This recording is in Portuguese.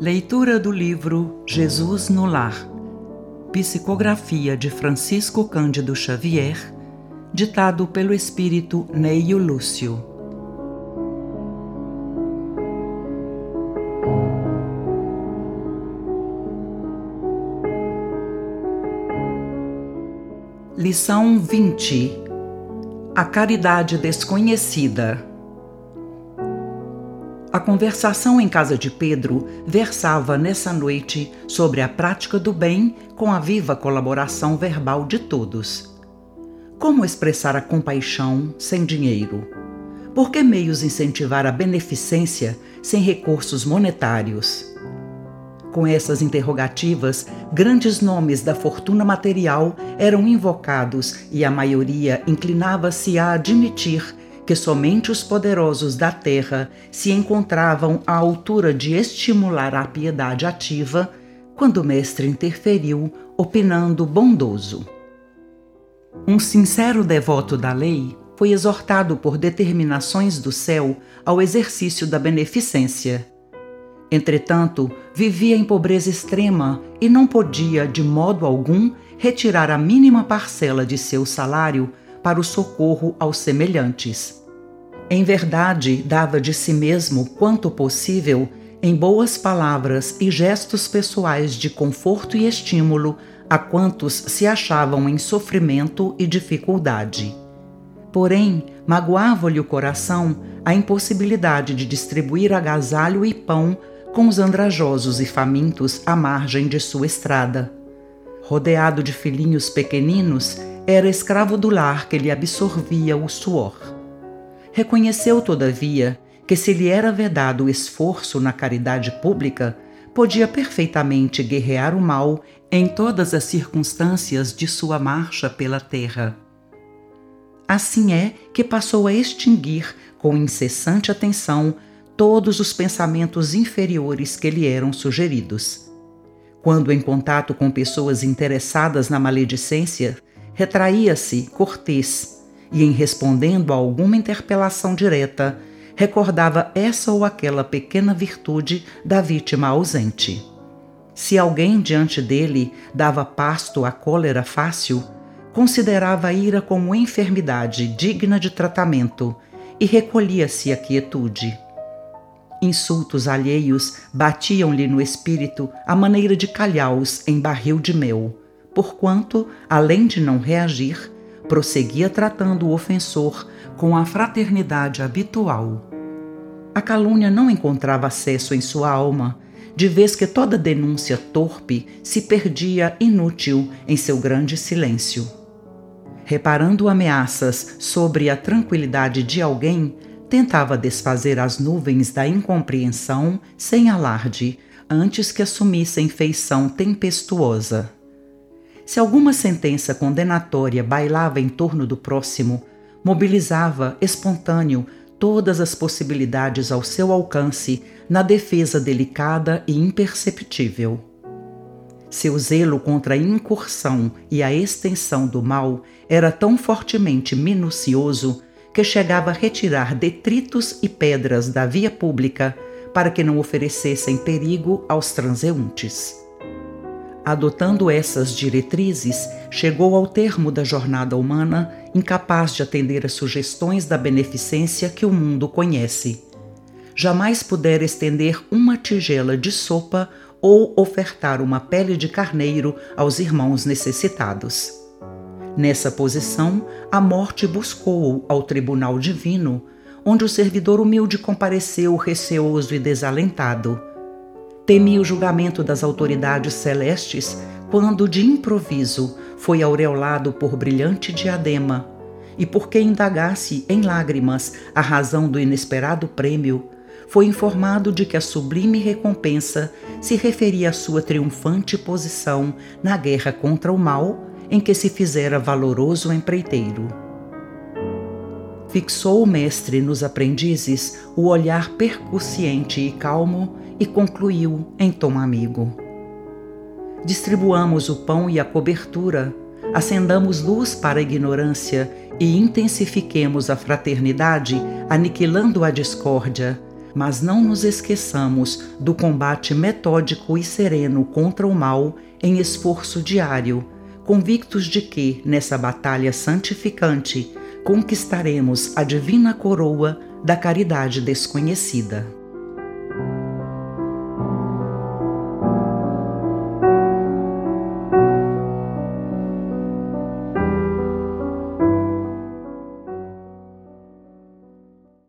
Leitura do livro Jesus no Lar. Psicografia de Francisco Cândido Xavier, ditado pelo espírito Neio Lúcio. Lição 20 A caridade desconhecida. A conversação em casa de Pedro versava nessa noite sobre a prática do bem com a viva colaboração verbal de todos. Como expressar a compaixão sem dinheiro? Por que meios incentivar a beneficência sem recursos monetários? Com essas interrogativas, grandes nomes da fortuna material eram invocados e a maioria inclinava-se a admitir que somente os poderosos da terra se encontravam à altura de estimular a piedade ativa, quando o mestre interferiu, opinando bondoso. Um sincero devoto da lei foi exortado por determinações do céu ao exercício da beneficência. Entretanto, vivia em pobreza extrema e não podia, de modo algum, retirar a mínima parcela de seu salário para o socorro aos semelhantes. Em verdade, dava de si mesmo quanto possível em boas palavras e gestos pessoais de conforto e estímulo a quantos se achavam em sofrimento e dificuldade. Porém, magoava-lhe o coração a impossibilidade de distribuir agasalho e pão com os andrajosos e famintos à margem de sua estrada. Rodeado de filhinhos pequeninos, era escravo do lar que lhe absorvia o suor. Reconheceu, todavia, que se lhe era vedado o esforço na caridade pública, podia perfeitamente guerrear o mal em todas as circunstâncias de sua marcha pela terra. Assim é que passou a extinguir, com incessante atenção, todos os pensamentos inferiores que lhe eram sugeridos. Quando em contato com pessoas interessadas na maledicência, retraía-se cortês e, em respondendo a alguma interpelação direta, recordava essa ou aquela pequena virtude da vítima ausente. Se alguém diante dele dava pasto à cólera fácil, considerava a ira como enfermidade digna de tratamento e recolhia-se à quietude. Insultos alheios batiam-lhe no espírito à maneira de calhaus em barril de mel, porquanto, além de não reagir, prosseguia tratando o ofensor com a fraternidade habitual. A calúnia não encontrava acesso em sua alma, de vez que toda denúncia torpe se perdia inútil em seu grande silêncio. Reparando ameaças sobre a tranquilidade de alguém, tentava desfazer as nuvens da incompreensão sem alarde, antes que assumissem feição tempestuosa. Se alguma sentença condenatória bailava em torno do próximo, mobilizava, espontâneo, todas as possibilidades ao seu alcance na defesa delicada e imperceptível. Seu zelo contra a incursão e a extensão do mal era tão fortemente minucioso que chegava a retirar detritos e pedras da via pública para que não oferecessem perigo aos transeuntes. Adotando essas diretrizes, chegou ao termo da jornada humana incapaz de atender às sugestões da beneficência que o mundo conhece. Jamais pudera estender uma tigela de sopa ou ofertar uma pele de carneiro aos irmãos necessitados. Nessa posição, a morte buscou-o ao tribunal divino, onde o servidor humilde compareceu receoso e desalentado. Temia o julgamento das autoridades celestes quando, de improviso, foi aureolado por brilhante diadema, e porque indagasse em lágrimas a razão do inesperado prêmio, foi informado de que a sublime recompensa se referia à sua triunfante posição na guerra contra o mal em que se fizera valoroso empreiteiro. Fixou o mestre nos aprendizes o olhar percussiente e calmo e concluiu em tom amigo. Distribuamos o pão e a cobertura, acendamos luz para a ignorância e intensifiquemos a fraternidade, aniquilando a discórdia, mas não nos esqueçamos do combate metódico e sereno contra o mal em esforço diário, convictos de que, nessa batalha santificante, conquistaremos a divina coroa da caridade desconhecida.